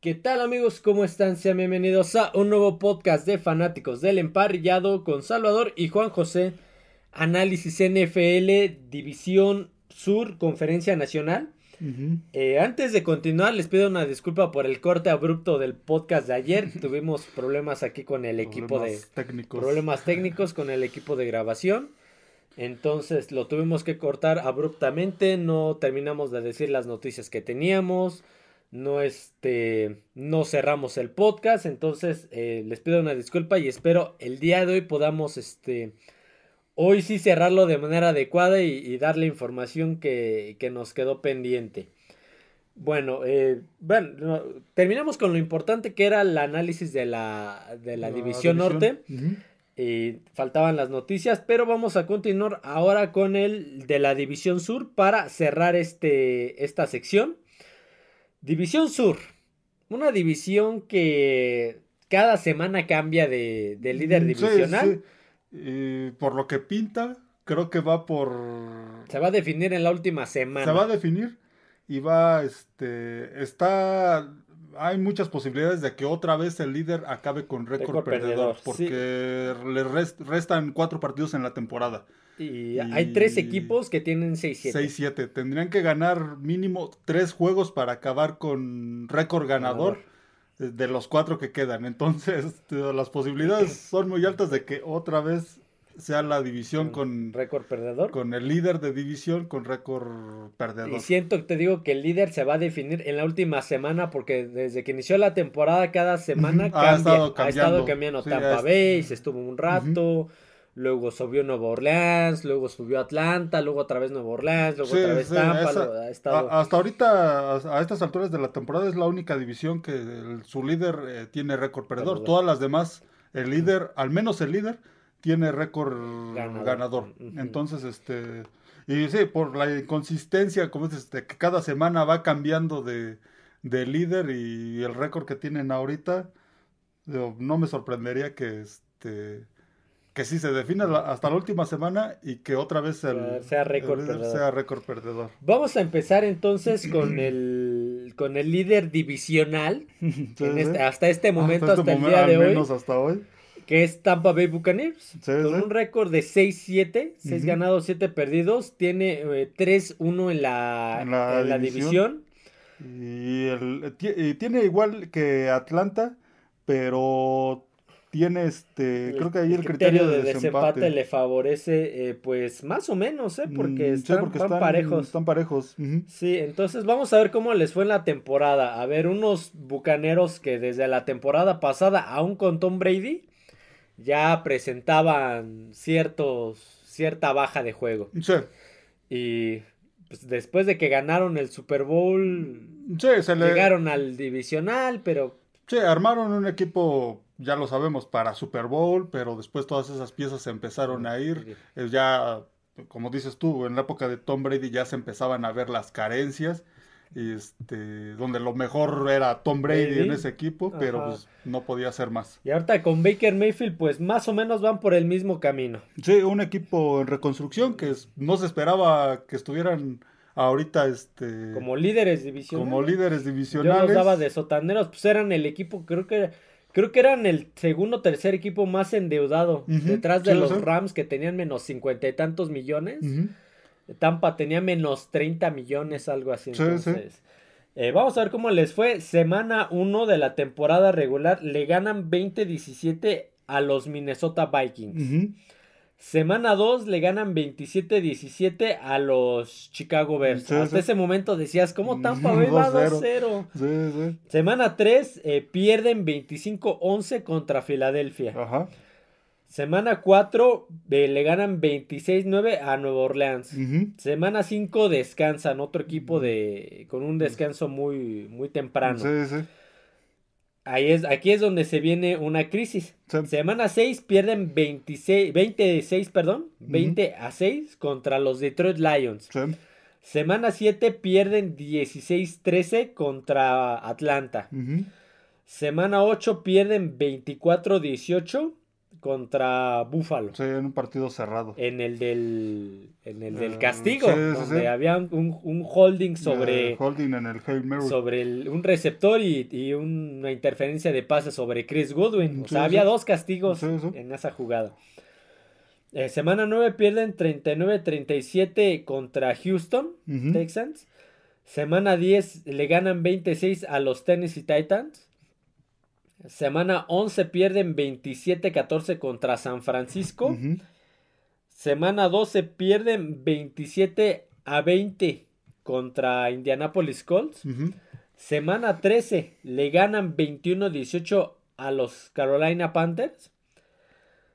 ¿Qué tal amigos? ¿Cómo están? Sean bienvenidos a un nuevo podcast de fanáticos del emparrillado con Salvador y Juan José. Análisis NFL, División Sur, Conferencia Nacional. Eh, antes de continuar, les pido una disculpa por el corte abrupto del podcast de ayer. Tuvimos problemas aquí con el equipo de técnicos. problemas técnicos con el equipo de grabación. Entonces lo tuvimos que cortar abruptamente. No terminamos de decir las noticias que teníamos. No este, no cerramos el podcast. Entonces eh, les pido una disculpa y espero el día de hoy podamos este hoy sí cerrarlo de manera adecuada y, darle información que, nos quedó pendiente. Bueno, eh, bueno, terminamos con lo importante que era el análisis de la, de la, división, norte. y faltaban las noticias, pero vamos a continuar ahora con el de la división sur para cerrar este, esta sección. División sur, una división que cada semana cambia de, líder divisional. Y por lo que pinta, creo que va por. Se va a definir en la última semana. Se va a definir y va, este, está, hay muchas posibilidades de que otra vez el líder acabe con récord perdedor, porque le restan cuatro partidos en la temporada. Y, hay tres equipos que tienen 6-7. 6-7. Tendrían que ganar mínimo tres juegos para acabar con récord ganador de los cuatro que quedan. Entonces, las posibilidades son muy altas de que otra vez sea la división con récord perdedor. Con el líder de división con récord perdedor. Y siento que te digo que el líder se va a definir en la última semana porque desde que inició la temporada cada semana ha, estado cambiando. ha estado cambiando Tampa Bay, se estuvo un rato luego subió Nueva Orleans, luego subió Atlanta, luego otra vez Nueva Orleans, luego otra vez Tampa. hasta ahorita, a, estas alturas de la temporada, es la única división que su líder eh, tiene récord perdedor. Todas las demás, el líder, al menos el líder, tiene récord ganador. Entonces, este... Y sí, por la inconsistencia, como es este, que cada semana va cambiando de, de líder y el récord que tienen ahorita, no me sorprendería que este que sí se define hasta la última semana y que otra vez sea récord perdedor. perdedor. Vamos a empezar entonces con el con el líder divisional este, hasta este momento, hasta, este el día de hoy, hasta hoy. Que es Tampa Bay Buccaneers. con un récord de 6-7, 6 ganados, 7 perdidos. Tiene 3-1 eh, en la, en la, división. Y, el, y tiene igual que Atlanta, pero tiene este, creo que ahí el, criterio, de, desempate. le favorece, eh, pues más o menos, ¿eh? Porque, mm, están, parejos. Están parejos. Sí, entonces vamos a ver cómo les fue en la temporada. A ver, unos bucaneros que desde la temporada pasada, aún con Tom Brady, ya presentaban ciertos, cierta baja de juego. Sí. Y pues, después de que ganaron el Super Bowl, llegaron al divisional, pero... Sí, armaron un equipo ya lo sabemos, para Super Bowl, pero después todas esas piezas empezaron a ir. ya, como dices tú, en la época de Tom Brady ya se empezaban a ver las carencias. Este, donde lo mejor era Tom Brady, en ese equipo, pero pues, no podía ser más. Y ahorita con Baker Mayfield, pues más o menos van por el mismo camino. Sí, un equipo en reconstrucción que no se esperaba que estuvieran ahorita este como líderes divisionales. Como líderes divisionales. Yo los daba de sotaneros, pues eran el equipo, creo que Creo que eran el segundo o tercer equipo más endeudado. detrás de los Rams que tenían menos cincuenta y tantos millones. Tampa tenía menos treinta millones, algo así. Entonces, eh, vamos a ver cómo les fue. Semana 1 de la temporada regular. Le ganan 20-17 a los Minnesota Vikings. Semana 2 le ganan 27-17 a los Chicago Bears. Hasta ese momento decías, ¿cómo Tampa Bay va 2-0? Semana 3 eh, pierden 25-11 contra Filadelfia. Semana 4 eh, le ganan 26-9 a Nueva Orleans. Semana 5 descansan, otro equipo de con un descanso muy, muy temprano. Sí, sí. Ahí es, aquí es donde se viene una crisis. Semana 6 pierden 26, 26, perdón, 20 a 6 contra los Detroit Lions. Semana 7 pierden 16-13 contra Atlanta. Semana 8 pierden 24-18 contra Buffalo. Sí, en un partido cerrado. En el del, en el del eh, castigo, donde había un, holding sobre... holding en el Sobre un receptor y, una interferencia de pase sobre Chris Goodwin. O sea, había dos castigos en esa jugada. Eh, semana 9 pierden 39-37 contra Houston, Texans. Semana 10 le ganan 26 a los Tennessee Titans. Semana 11 pierden 27-14 contra San Francisco. Semana 12 pierden 27 a 20 contra Indianapolis Colts. Semana 13 le ganan 21-18 a los Carolina Panthers.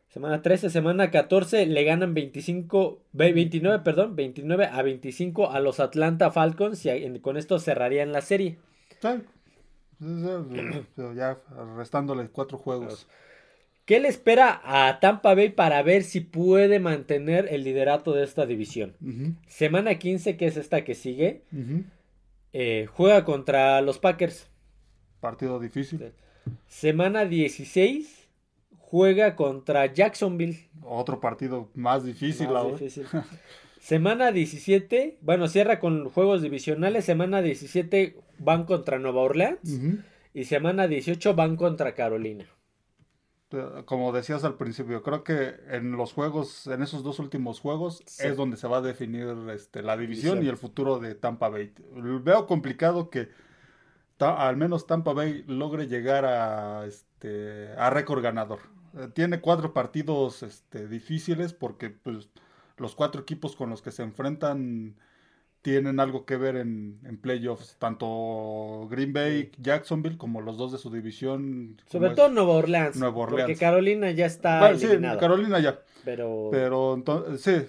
Semana 13, semana 14 le ganan 25, 29, perdón, 29 a 25 a los Atlanta Falcons y con esto cerrarían la serie. Ya restándole cuatro juegos. ¿Qué le espera a Tampa Bay para ver si puede mantener el liderato de esta división? Semana 15, que es esta que sigue, eh, juega contra los Packers. Partido difícil. Semana 16 juega contra Jacksonville. Otro partido más difícil. Semana 17, bueno, cierra con juegos divisionales. Semana 17 van contra Nueva Orleans. Y semana 18 van contra Carolina. Como decías al principio, creo que en los juegos, en esos dos últimos juegos, es donde se va a definir este, la división, y el futuro de Tampa Bay. Veo complicado que al menos Tampa Bay logre llegar a, este, a récord ganador. Eh, tiene cuatro partidos este, difíciles porque pues, los cuatro equipos con los que se enfrentan tienen algo que ver en, playoffs, tanto Green Bay, Jacksonville, como los dos de su división. Sobre todo Nueva Orleans, Nueva Orleans. Porque Carolina ya está Sí, Carolina ya. Pero, pero entonces,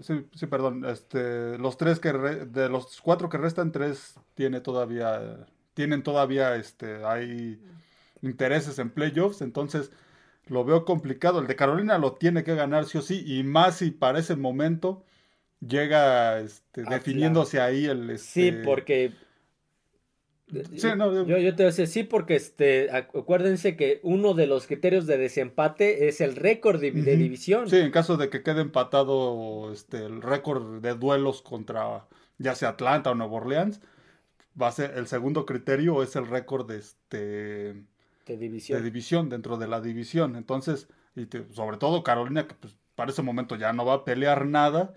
sí, sí, perdón, este, los tres que de los cuatro que restan, tres tiene todavía, tienen todavía, este, hay intereses en playoffs, entonces lo veo complicado. El de Carolina lo tiene que ganar sí o sí, y más si para ese momento llega este, definiéndose ahí el... Sí, este, porque... Sí, no, yo, yo, te voy a decir, sí, porque este, acuérdense que uno de los criterios de desempate es el récord de, división. Sí, en caso de que quede empatado este, el récord de duelos contra ya sea Atlanta o Nueva Orleans, va a ser el segundo criterio es el récord de este de división. de división dentro de la división. Entonces, y sobre todo Carolina, que pues, para ese momento ya no va a pelear nada.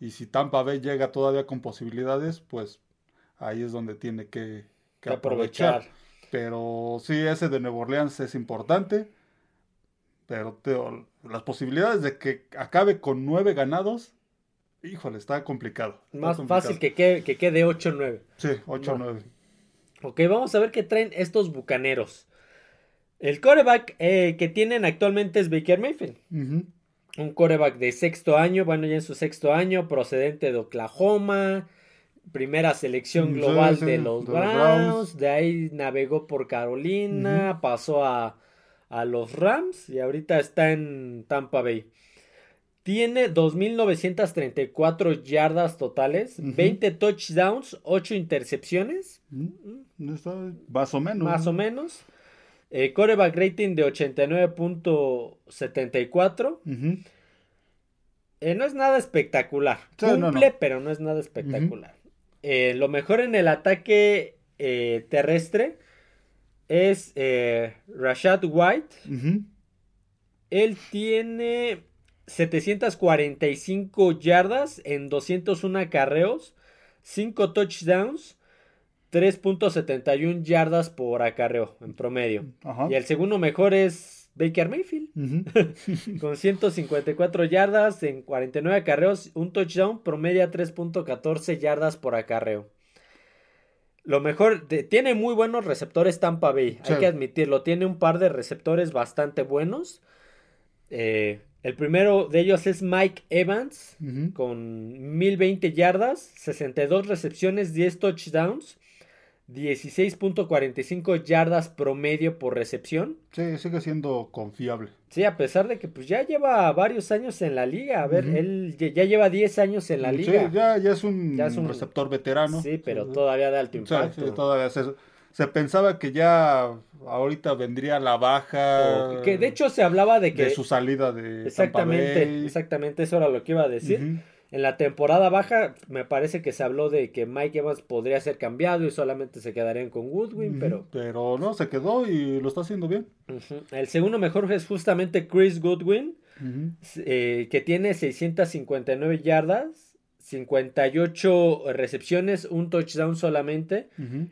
Y si Tampa Bay llega todavía con posibilidades, pues ahí es donde tiene que, aprovechar. Pero sí, ese de Nueva Orleans es importante. Pero las posibilidades de que acabe con nueve ganados, híjole, está complicado. Más fácil que quede, que quede 8-9. Sí, 8-9. Ok, vamos a ver qué traen estos bucaneros. El coreback eh, que tienen actualmente es Baker Mayfield. Un coreback de sexto año, bueno, ya en su sexto año, procedente de Oklahoma. Primera selección global de los Browns, De ahí navegó por Carolina, pasó a, a los Rams y ahorita está en Tampa Bay. Tiene 2.934 yardas totales, 20 touchdowns, 8 intercepciones. Más o menos. Más o menos. Eh, coreback rating de 89.74. Eh, no es nada espectacular. Cumple, pero no es nada espectacular. Eh, lo mejor en el ataque terrestre es Rashad White. Él tiene 745 yardas en 201 acarreos, 5 touchdowns 3.71 yardas por acarreo en promedio. Y el segundo mejor es Baker Mayfield. con 154 yardas en 49 acarreos, un touchdown, promedia 3.14 yardas por acarreo. Lo mejor, tiene muy buenos receptores Tampa Bay, hay que admitirlo. Tiene un par de receptores bastante buenos. Eh, el primero de ellos es Mike Evans, con 1020 yardas, 62 recepciones, 10 touchdowns. 16.45 yardas promedio por recepción. Sí, sigue siendo confiable. Sí, a pesar de que pues ya lleva varios años en la liga. A ver, él ya lleva 10 años en la liga. Sí, ya, es, un receptor veterano. Sí, pero todavía da alto impacto. Sí, todavía se pensaba que ya ahorita vendría la baja. que de hecho se hablaba de que. De su salida de. Exactamente, exactamente, eso era lo que iba a decir. En la temporada baja me parece que se habló de que Mike Evans podría ser cambiado y solamente se quedarían con Goodwin, pero... Pero no, se quedó y lo está haciendo bien. El segundo mejor es justamente Chris Goodwin, eh, que tiene 659 yardas, 58 recepciones, un touchdown solamente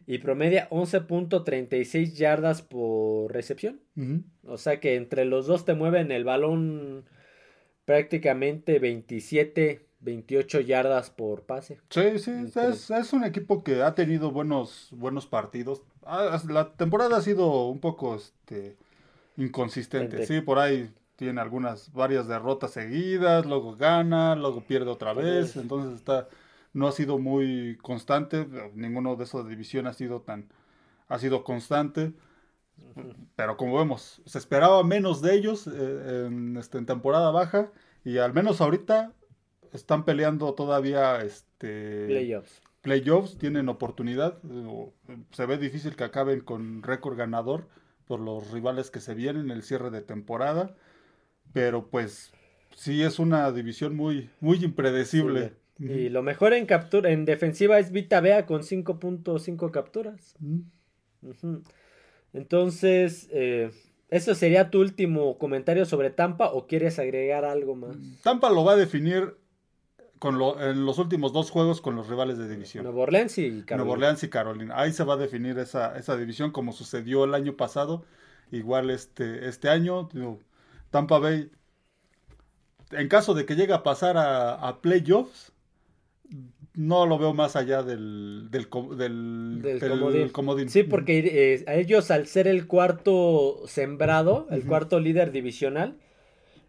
y promedia 11.36 yardas por recepción. O sea que entre los dos te mueven el balón prácticamente 27 28 yardas por pase. Sí, sí, es, un equipo que ha tenido buenos, buenos partidos. Ah, la temporada ha sido un poco este, inconsistente. Sí, por ahí tiene algunas, varias derrotas seguidas, luego gana, luego pierde otra vez. Entonces está, no ha sido muy constante. Ninguno de esas divisiones ha sido tan, ha sido constante. Pero como vemos, se esperaba menos de ellos eh, en, este, en temporada baja. Y al menos ahorita están peleando todavía este playoffs. Playoffs tienen oportunidad. Se ve difícil que acaben con récord ganador por los rivales que se vienen en el cierre de temporada, pero pues sí es una división muy muy impredecible. Y lo mejor en captura en defensiva es Vita Bea con 5.5 capturas. Entonces, eh, ¿eso sería tu último comentario sobre Tampa o quieres agregar algo más? Tampa lo va a definir en los últimos dos juegos con los rivales de división. Nuevo Orleans y Carolina. Nuevo Orleans y Carolina. Ahí se va a definir esa, esa división como sucedió el año pasado. Igual este, este año, Tampa Bay, en caso de que llegue a pasar a, playoffs, no lo veo más allá del, del, comodín. Sí, porque eh, a ellos al ser el cuarto sembrado, el cuarto líder divisional,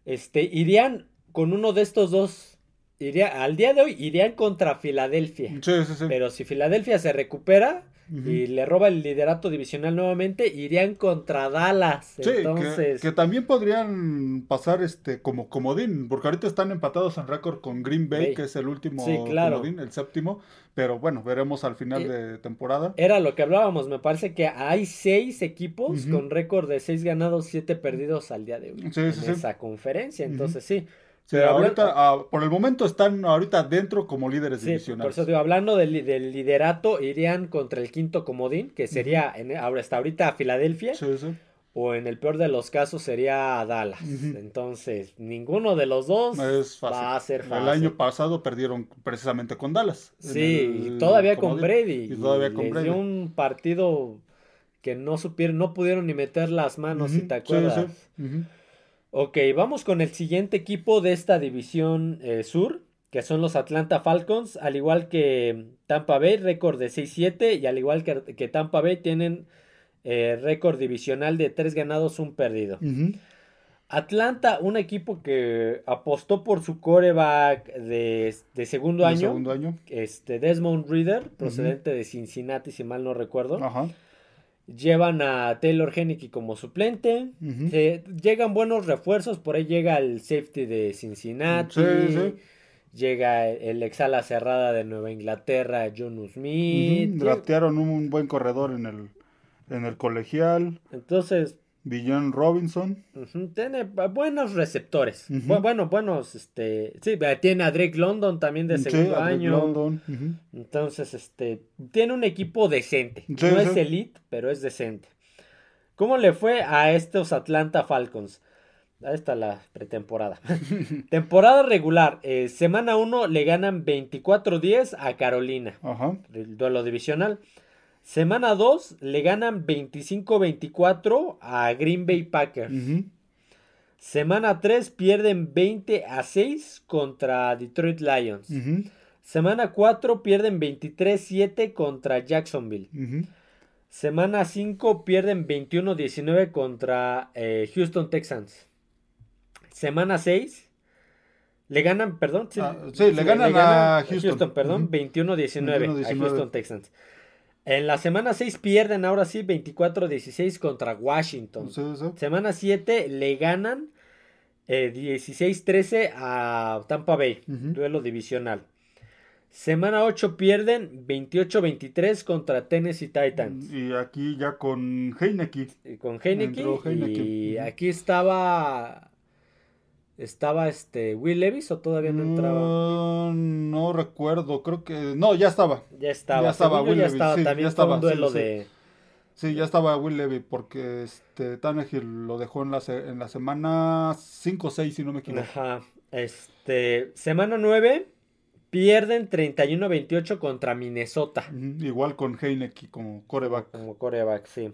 este, irían con uno de estos dos Iría, al día de hoy irían contra Filadelfia. Sí, sí, sí. Pero si Filadelfia se recupera y le roba el liderato divisional nuevamente, irían contra Dallas. Sí, Entonces... que, también podrían pasar este como comodín, porque ahorita están empatados en récord con Green Bay, que es el último comodín, el séptimo. Pero bueno, veremos al final eh, de temporada. Era lo que hablábamos, me parece que hay seis equipos con récord de seis ganados, siete perdidos al día de hoy. en esa conferencia. Entonces sí ahorita, ah, por el momento están ahorita dentro como líderes sí, divisionales. Por eso digo, hablando del, liderato, irían contra el quinto comodín, que sería en, ahora hasta ahorita Filadelfia. Sí, sí. O en el peor de los casos sería Dallas. Entonces, ninguno de los dos va a ser fácil. El año pasado perdieron precisamente con Dallas. Sí, y todavía con Brady. Y todavía con Brady. un partido que no supieron, no pudieron ni meter las manos, si te acuerdas. Sí, Ok, vamos con el siguiente equipo de esta división eh, sur, que son los Atlanta Falcons, al igual que Tampa Bay, récord de 6-7, y al igual que, Tampa Bay tienen eh, récord divisional de 3 ganados, 1 perdido. Atlanta, un equipo que apostó por su coreback de, segundo, año, segundo año, este Desmond Reader, procedente de Cincinnati, si mal no recuerdo. Ajá. Llevan a Taylor Henneke como suplente. llegan buenos refuerzos. Por ahí llega el safety de Cincinnati. Llega el exala cerrada de Nueva Inglaterra, John Smith. Draftearon un buen corredor en el, en el colegial. Entonces, Villan Robinson. Tiene buenos receptores. bueno, buenos, este. Sí, tiene a Drake London también de segundo año. Entonces, este. Tiene un equipo decente. no es elite, pero es decente. ¿Cómo le fue a estos Atlanta Falcons? Ahí está la pretemporada. Temporada regular. Eh, semana 1 le ganan 24-10 a Carolina. Ajá. El duelo divisional. Semana 2 le ganan 25-24 a Green Bay Packers. Semana 3 pierden 20 a 6 contra Detroit Lions. Semana 4 pierden 23-7 contra Jacksonville. Semana 5 pierden 21-19 contra eh, Houston Texans. Semana 6 le ganan, perdón. Sí, ah, le, ganan a Houston. perdón, 21-19 a Houston Texans. En la semana 6 pierden ahora sí 24-16 contra Washington. Semana 7 le ganan 16-13 eh, a Tampa Bay, duelo divisional. Semana 8 pierden 28-23 contra Tennessee Titans. Y aquí ya con Heineke. Con Heineke. Y aquí estaba ¿Estaba este Will Levis o todavía no entraba? No, recuerdo, creo que. No, ya estaba. Ya estaba. Ya estaba Will ya Estaba, también ya estaba. un duelo sí, de. Sí, ya estaba Will Levy porque este Tannehill lo dejó en la, en la semana 5 o 6, si no me equivoco. Ajá. Este, semana 9 pierden 31-28 contra Minnesota. Igual con Heineke como coreback. Como coreback, sí.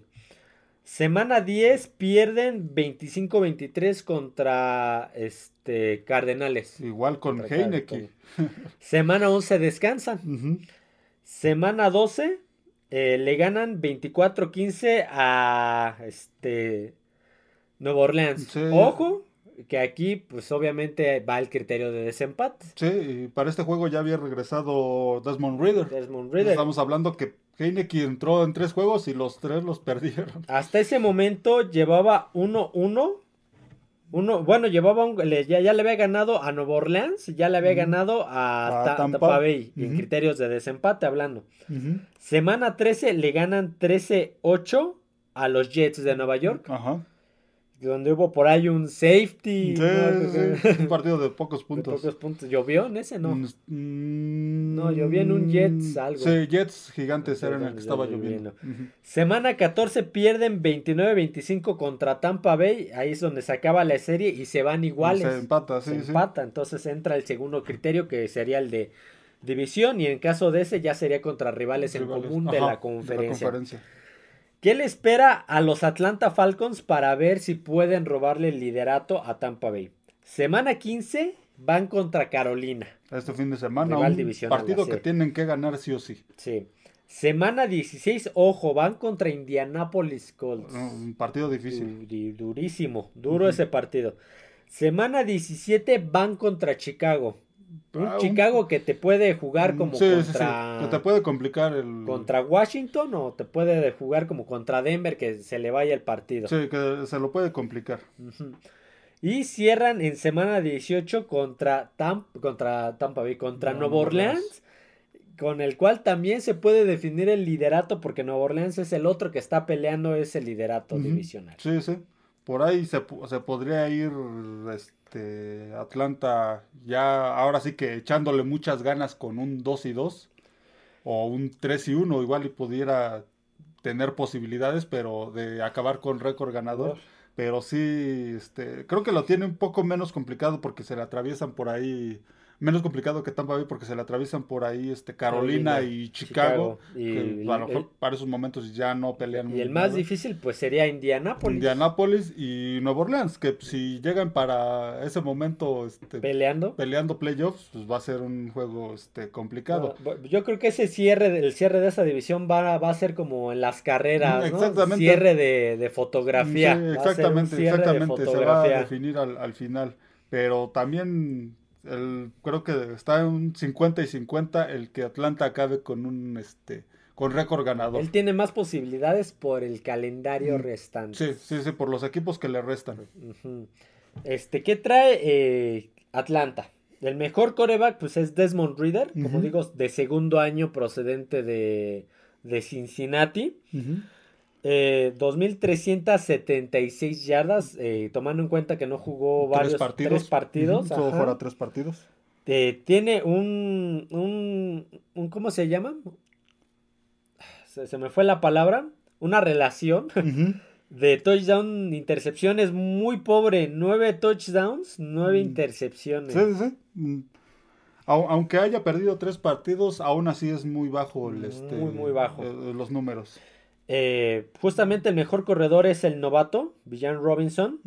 Semana 10 pierden 25-23 contra este, Cardenales. Igual con Heineken. Semana 11 descansan. Semana 12 eh, le ganan 24-15 a este, Nueva Orleans. Ojo, que aquí pues obviamente va el criterio de desempate. Sí, y para este juego ya había regresado Desmond Reader. Desmond Reader. Estamos hablando que Heineken entró en tres juegos y los tres los perdieron. Hasta ese momento llevaba 1-1. Uno, bueno, llevaba un, ya, le había ganado a Nueva Orleans, ya le había ganado a, Tampa. Bay, en criterios de desempate hablando. Semana 13 le ganan 13-8 a los Jets de Nueva York. Ajá donde hubo por ahí un safety. un partido de pocos puntos. pocos puntos. ¿Llovió en ese? No. Mm, no, llovió en un Jets algo. Sí, Jets gigantes eran el que estaba lloviendo. Semana 14 pierden 29-25 contra Tampa Bay. Ahí es donde se acaba la serie y se van iguales. Se empata, sí. Se empata. Entonces entra el segundo criterio que sería el de división. Y en caso de ese ya sería contra rivales, en común de la conferencia. De la conferencia. ¿Qué le espera a los Atlanta Falcons para ver si pueden robarle el liderato a Tampa Bay? Semana 15 van contra Carolina. Este fin de semana, un partido que tienen que ganar sí o sí. Sí. Semana 16, ojo, van contra Indianapolis Colts. Un partido difícil. durísimo, duro ese partido. Semana 17 van contra Chicago. Un ah, Chicago que te puede jugar como contra. Que te puede complicar el. Contra Washington o te puede jugar como contra Denver que se le vaya el partido. Sí, que se lo puede complicar. Y cierran en semana 18 contra, contra Tampa Bay, contra Nueva Orleans, con el cual también se puede definir el liderato, porque Nueva Orleans es el otro que está peleando ese liderato divisional. Sí, sí. Por ahí se, se podría ir este, Atlanta ya ahora sí que echándole muchas ganas con un 2 y 2 o un 3 y 1 igual y pudiera tener posibilidades pero de acabar con récord ganador. Pero sí este creo que lo tiene un poco menos complicado porque se le atraviesan por ahí menos complicado que Tampa Bay porque se le atraviesan por ahí este Carolina, y Chicago, y, a lo mejor para esos momentos ya no pelean. Y el más difícil pues sería Indianápolis. Indianápolis y Nueva Orleans, que si llegan para ese momento este, peleando peleando playoffs, pues va a ser un juego este complicado. yo creo que ese cierre, el cierre de esa división va, va a ser como en las carreras, exactamente. Cierre de, fotografía. exactamente, exactamente, se va a definir al, al final. Pero también el, creo que está en un 50 y 50 el que Atlanta acabe con un este con récord ganador. Él tiene más posibilidades por el calendario restante. Sí, sí, sí, por los equipos que le restan. Este, ¿qué trae eh, Atlanta? El mejor coreback, pues es Desmond Reader, como digo, de segundo año procedente de, de Cincinnati. Eh, 2.376 yardas, eh, tomando en cuenta que no jugó varios partidos. Tres partidos. fuera tres partidos. Eh, tiene un, un, ¿Cómo se llama? Se, me fue la palabra. Una relación de touchdown, intercepciones muy pobre. Nueve touchdowns, nueve mm. intercepciones. Sí, sí. Mm. Aunque haya perdido tres partidos, aún así es muy bajo el, este, muy, muy bajo. Eh, los números. Eh, justamente el mejor corredor es el novato, Villan Robinson.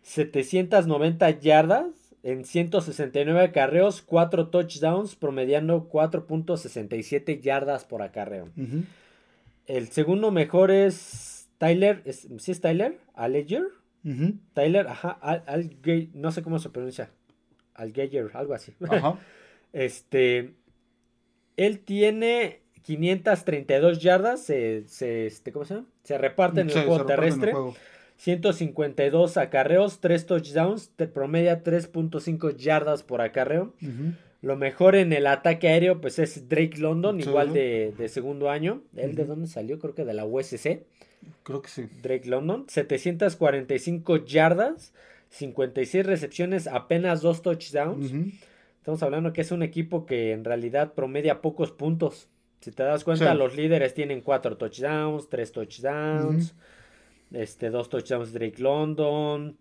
790 yardas en 169 acarreos, 4 touchdowns, promediando 4.67 yardas por acarreo. El segundo mejor es Tyler, ¿sí es Tyler? ¿Alleger? Tyler, ajá, al, no sé cómo se pronuncia. Algeyer, algo así. este, él tiene 532 yardas se, se, este, ¿cómo se, llama? se reparten en el juego terrestre. 152 acarreos, 3 touchdowns, te promedia 3.5 yardas por acarreo. Lo mejor en el ataque aéreo, pues es Drake London, igual de, segundo año. ¿Él de dónde salió? Creo que de la USC. Creo que sí. Drake London, 745 yardas, 56 recepciones, apenas dos touchdowns. Estamos hablando que es un equipo que en realidad promedia pocos puntos. Si te das cuenta, los líderes tienen cuatro touchdowns, tres touchdowns, este, dos touchdowns Drake London.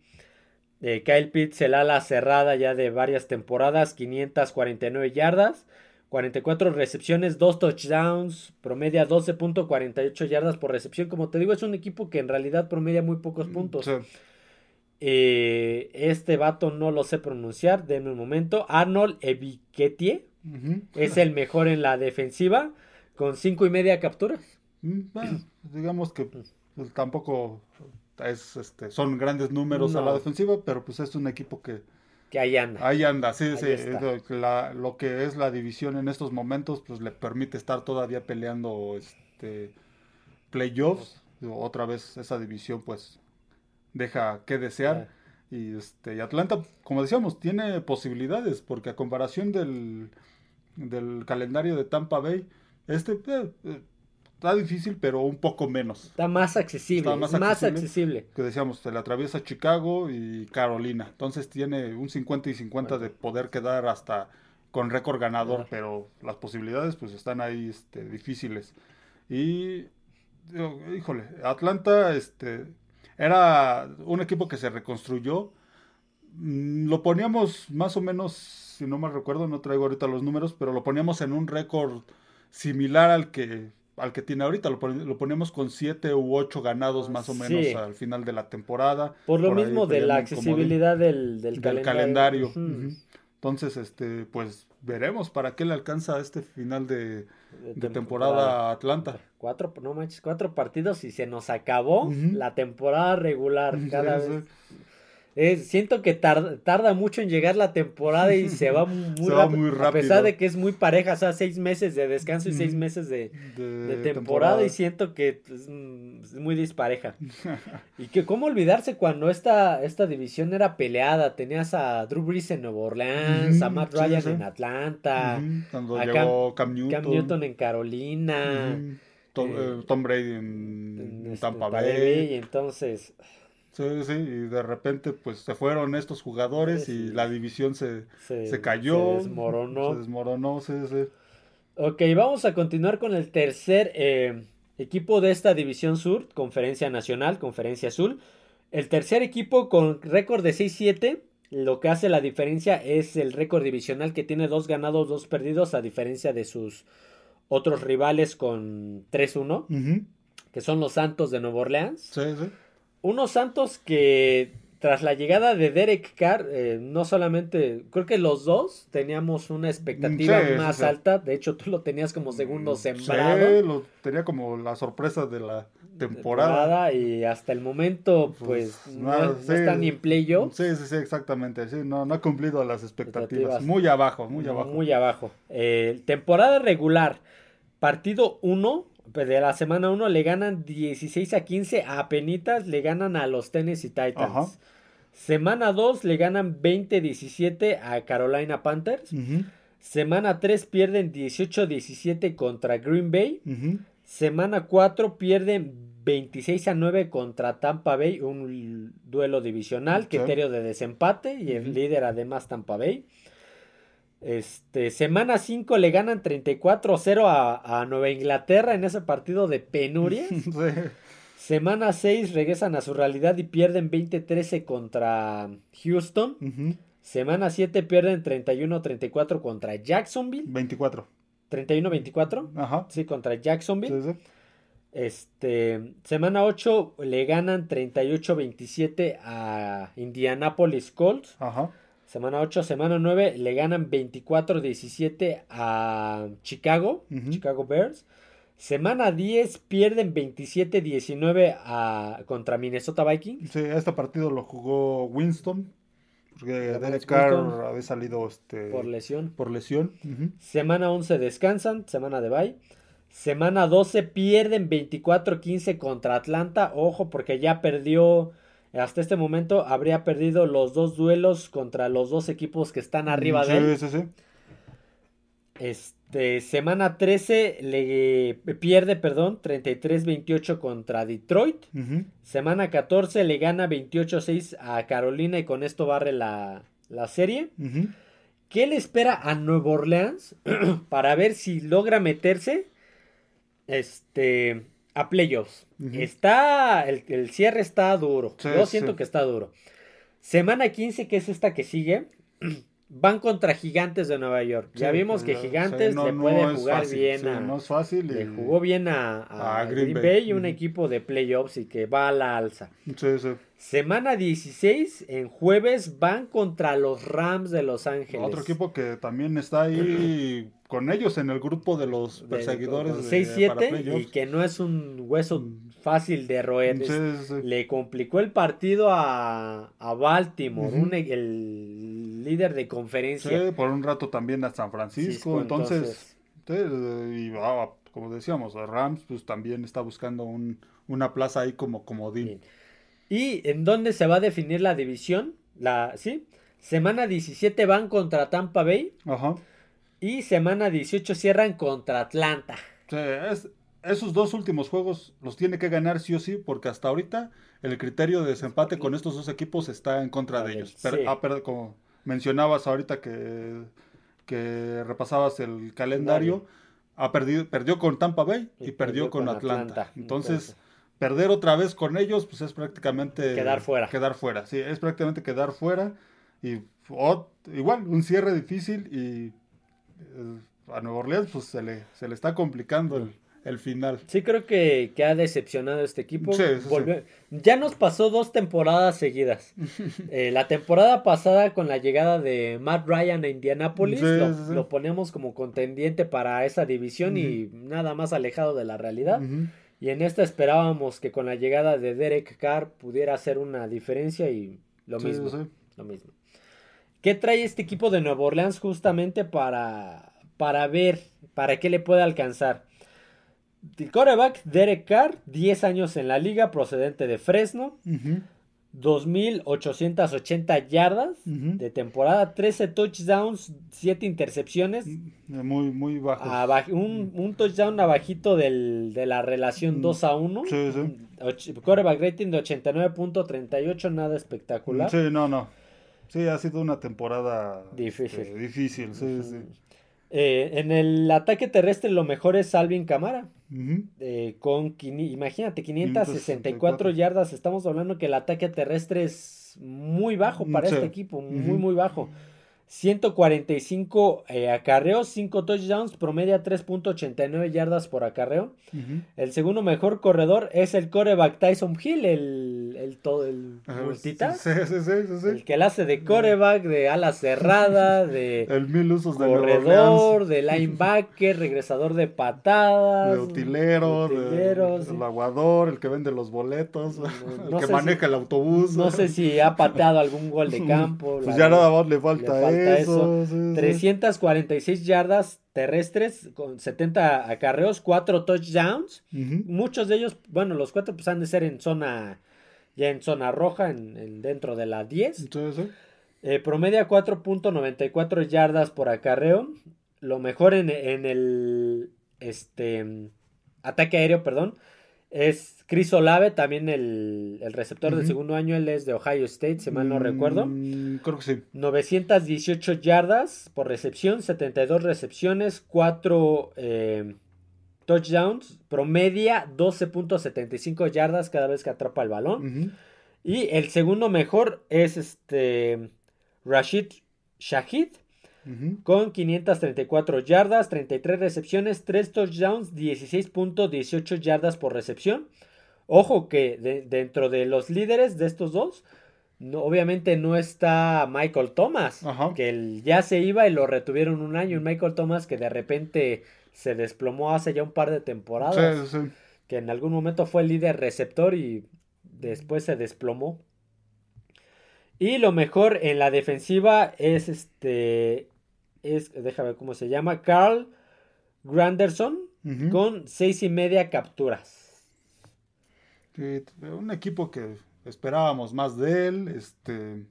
Eh, Kyle Pitts, el ala cerrada ya de varias temporadas, 549 yardas, 44 recepciones, 2 touchdowns, promedia 12.48 yardas por recepción. Como te digo, es un equipo que en realidad promedia muy pocos mm, puntos. Eh, este vato no lo sé pronunciar, denme un momento. Arnold Eviquetie es el mejor en la defensiva, con cinco y media capturas. Mm, digamos que pues, tampoco es, este, son grandes números a la defensiva, pero pues es un equipo que... Que ahí anda. Ahí anda, sí, sí. lo que es la división en estos momentos, pues le permite estar todavía peleando este playoffs. Otra vez esa división, pues, deja que desear. Y este, Atlanta, como decíamos, tiene posibilidades, porque a comparación del, del calendario de Tampa Bay, este eh, eh, está difícil, pero un poco menos. Está más accesible. Está más, accesible, Que decíamos, se le atraviesa Chicago y Carolina. Entonces tiene un 50 y 50 de poder quedar hasta con récord ganador, pero las posibilidades pues están ahí este, difíciles. Y, híjole, Atlanta este, era un equipo que se reconstruyó. Mm, lo poníamos más o menos, si no me recuerdo, no traigo ahorita los números, pero lo poníamos en un récord similar al que al que tiene ahorita. Lo, lo ponemos con siete u ocho ganados más o menos al final de la temporada. Por lo mismo de la accesibilidad del, del, calendario. Entonces, este, pues veremos para qué le alcanza este final de, temporada, a Atlanta. Cuatro, no manches, cuatro partidos y se nos acabó la temporada regular. Cada vez siento que tarda, mucho en llegar la temporada y se va muy, rápido, A pesar de que es muy pareja, o sea, seis meses de descanso y seis meses de, temporada, y siento que es, muy dispareja. y que cómo olvidarse cuando esta, esta división era peleada. Tenías a Drew Brees en Nueva Orleans, a Matt Ryan en Atlanta, cuando llegó Cam, Newton. en Carolina. Eh, Tom, Brady en, este, Tampa Bay. Y entonces Sí, sí, y de repente pues se fueron estos jugadores y la división se, se, cayó. Se desmoronó. Se desmoronó, sí, sí. Ok, vamos a continuar con el tercer eh, equipo de esta división sur, Conferencia Nacional, Conferencia Azul. El tercer equipo con récord de 6-7, lo que hace la diferencia es el récord divisional que tiene dos ganados, dos perdidos, a diferencia de sus otros rivales con 3-1, que son los Santos de Nueva Orleans. Sí, sí unos Santos que tras la llegada de Derek Carr, eh, no solamente, creo que los dos teníamos una expectativa más alta. De hecho, tú lo tenías como segundo sembrado. Sí, lo tenía como la sorpresa de la temporada. y hasta el momento, pues, pues no, está ni en playoff. Sí, sí, sí, exactamente. Sí, no, no ha cumplido las expectativas. Muy abajo, muy abajo. Muy abajo. Eh, temporada regular, partido 1, pues, de la semana 1 le ganan 16 a 15 a penitas, le ganan a los Tennessee Titans. Semana 2 le ganan 20 a 17 a Carolina Panthers. Semana 3 pierden 18 a 17 contra Green Bay. Semana 4 pierden 26 a 9 contra Tampa Bay, un duelo divisional, criterio de desempate y el líder además Tampa Bay. Este, semana 5 le ganan 34-0 a, a, Nueva Inglaterra en ese partido de penuria. Semana 6 regresan a su realidad y pierden 20-13 contra Houston. Semana 7 pierden 31-34 contra Jacksonville. 24. 31-24. Ajá. Sí, contra Jacksonville. Este, semana 8 le ganan 38-27 a Indianapolis Colts. Ajá. Semana 8, semana 9 le ganan 24-17 a Chicago, Chicago Bears. Semana 10 pierden 27-19 contra Minnesota Vikings. Sí, este partido lo jugó Winston. Porque Derek Carr había salido este, por lesión. Por lesión. Semana 11 descansan, semana de bye. Semana 12 pierden 24-15 contra Atlanta. Ojo, porque ya perdió hasta este momento habría perdido los dos duelos contra los dos equipos que están arriba de él. Sí, sí. Este, semana 13 le pierde, perdón, 33-28 contra Detroit. Semana 14 le gana 28-6 a Carolina y con esto barre la, serie. ¿Qué le espera a Nueva Orleans para ver si logra meterse este, a playoffs? Está, el, cierre está duro. Yo siento que está duro. Semana 15, que es esta que sigue, van contra Gigantes de Nueva York. ya vimos que Gigantes le puede jugar bien a. No es fácil. Le jugó bien a, Green, Bay, un equipo de playoffs y que va a la alza. Semana 16, en jueves, van contra los Rams de Los Ángeles. Otro equipo que también está ahí con ellos en el grupo de los perseguidores. 6-7 y que no es un hueso fácil de roer. Le complicó el partido a, Baltimore, e, el líder de conferencia. Sí, por un rato también a San Francisco. entonces, y, ah, como decíamos, Rams pues también está buscando un, una plaza ahí como comodín. ¿Y en dónde se va a definir la división? La, ¿Sí? Semana 17 van contra Tampa Bay. Ajá. Y semana 18 cierran contra Atlanta. Sí, es, esos dos últimos juegos los tiene que ganar sí o sí, porque hasta ahorita el criterio de desempate con estos dos equipos está en contra de ellos. Pero, ah, como mencionabas ahorita que, que repasabas el calendario, ha perdido, perdió con Tampa Bay y, perdió, con, Atlanta. Entonces, perder otra vez con ellos, pues es prácticamente... Quedar fuera. Quedar fuera, sí, es prácticamente quedar fuera. Y igual, un cierre difícil y eh, a Nueva Orleans pues se le, se le está complicando el el final. Sí, creo que, ha decepcionado este equipo. Ya nos pasó dos temporadas seguidas. Eh, la temporada pasada con la llegada de Matt Ryan a Indianapolis, lo, ponemos como contendiente para esa división y nada más alejado de la realidad. Y en esta esperábamos que con la llegada de Derek Carr pudiera hacer una diferencia y lo mismo. Lo mismo. ¿Qué trae este equipo de Nueva Orleans justamente para, para ver, para qué le puede alcanzar? El coreback Derek Carr, 10 años en la liga, procedente de Fresno. 2.880 yardas de temporada, 13 touchdowns, 7 intercepciones. Mm, muy, muy bajo. un, touchdown abajito del, de la relación 2 mm, a 1. Sí, sí. Coreback rating de 89.38, nada espectacular. Sí, no, no. Sí, ha sido una temporada difícil. Este, difícil, sí, sí. Eh, en el ataque terrestre lo mejor es Alvin Camara. Eh, con, imagínate, 564 yardas. Estamos hablando que el ataque terrestre es muy bajo para este equipo, muy, muy bajo. 145 eh, acarreos, 5 touchdowns, promedia 3.89 yardas por acarreo. El segundo mejor corredor es el coreback Tyson Hill, el, el, todo, el el que le hace de coreback, de ala cerrada, de el mil usos de corredor, de linebacker, regresador de patadas, de utilero, el aguador, el que vende los boletos, el que maneja el autobús. No sé si ha pateado algún gol de campo. Pues ya nada más le falta, le falta eso. 346 yardas terrestres con 70 acarreos, 4 touchdowns. Muchos de ellos, bueno, los cuatro pues han de ser en zona, ya en zona roja, en, dentro de la 10. Eh, promedia 4.94 yardas por acarreo. Lo mejor en, en el este, ataque aéreo, perdón, es Chris Olave, también el, receptor del segundo año, él es de Ohio State, si mal no mm, recuerdo. Creo que sí. 918 yardas por recepción, 72 recepciones, 4 eh, touchdowns, promedia 12.75 yardas cada vez que atrapa el balón. Y el segundo mejor es este Rashid Shahid, con 534 yardas, 33 recepciones, 3 touchdowns, 16.18 yardas por recepción. Ojo que dentro de los líderes de estos dos, obviamente no está Michael Thomas, que ya se iba y lo retuvieron un año. Un Michael Thomas que de repente se desplomó hace ya un par de temporadas. Que en algún momento fue el líder receptor y después se desplomó. Y lo mejor en la defensiva es este es, déjame ver cómo se llama, Carl Granderson, con seis y media capturas. Un equipo que esperábamos más de él, este,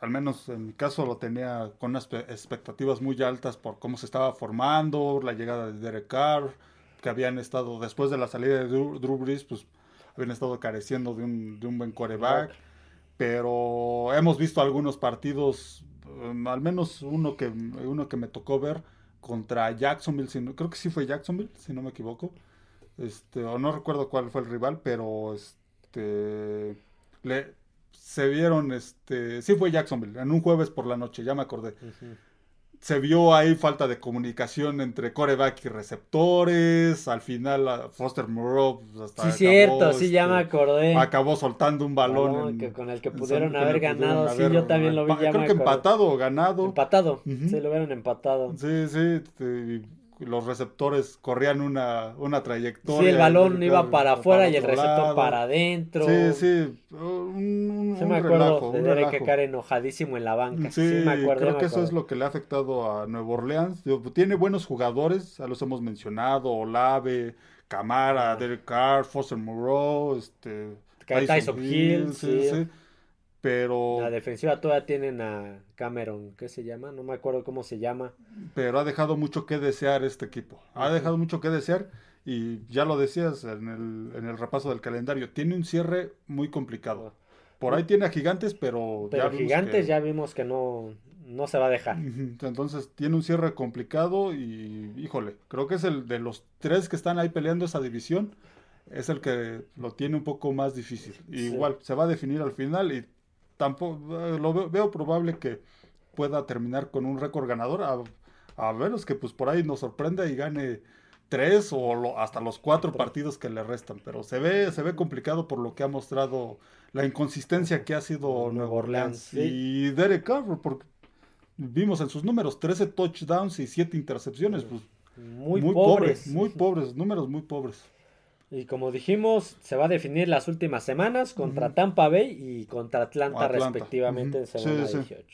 al menos en mi caso lo tenía con unas expectativas muy altas por cómo se estaba formando, la llegada de Derek Carr, que habían estado, después de la salida de Drew, Brees, pues habían estado careciendo de un, de un buen coreback. Pero hemos visto algunos partidos, um, al menos uno que, uno que me tocó ver contra Jacksonville, creo que sí fue Jacksonville, si no me equivoco. Este, o no recuerdo cuál fue el rival, pero este le, se vieron, este, sí fue Jacksonville, en un jueves por la noche, ya me acordé se vio ahí falta de comunicación entre coreback y receptores. Al final, Foster Moreau. Pues, hasta sí, cierto, sí, ya me este, acordé. Acabó soltando un balón. con el que pudieron haber ganado. sí, yo también lo vi. Ya creo que empatado o ganado. Empatado, sí, lo vieron empatado. Sí, sí. Este, los receptores corrían una, una trayectoria. Sí, el balón iba para afuera y el receptor para adentro. Sí, sí. Un, me acuerdo de Derek Carr enojadísimo en la banca. Sí, me acuerdo. Creo que eso es lo que le ha afectado a Nueva Orleans. Tiene buenos jugadores, ya los hemos mencionado, Olave, Camara, Derek Carr, Foster Moreau, este, Tyson, Hill, sí. sí pero... La defensiva todavía tienen a Cameron, ¿qué se llama? No me acuerdo cómo se llama. Pero ha dejado mucho que desear este equipo. Ha dejado mucho que desear y ya lo decías en el, en el repaso del calendario. Tiene un cierre muy complicado. Por ahí tiene a Gigantes, pero... Pero Gigantes ya vimos que no, no se va a dejar. Entonces tiene un cierre complicado y, híjole, creo que es el de los tres que están ahí peleando esa división, es el que lo tiene un poco más difícil. Igual, se va a definir al final y tampoco eh, lo veo, probable que pueda terminar con un récord ganador, a, a, menos que pues por ahí nos sorprenda y gane tres o hasta los cuatro partidos que le restan, pero se ve, se ve complicado por lo que ha mostrado la inconsistencia que ha sido Nueva Orleans y Derek Carr, porque vimos en sus números 13 touchdowns y 7 intercepciones, pues muy, pobres. muy pobres, números muy pobres. Y como dijimos, se va a definir las últimas semanas contra Tampa Bay y contra Atlanta, respectivamente en semana 18.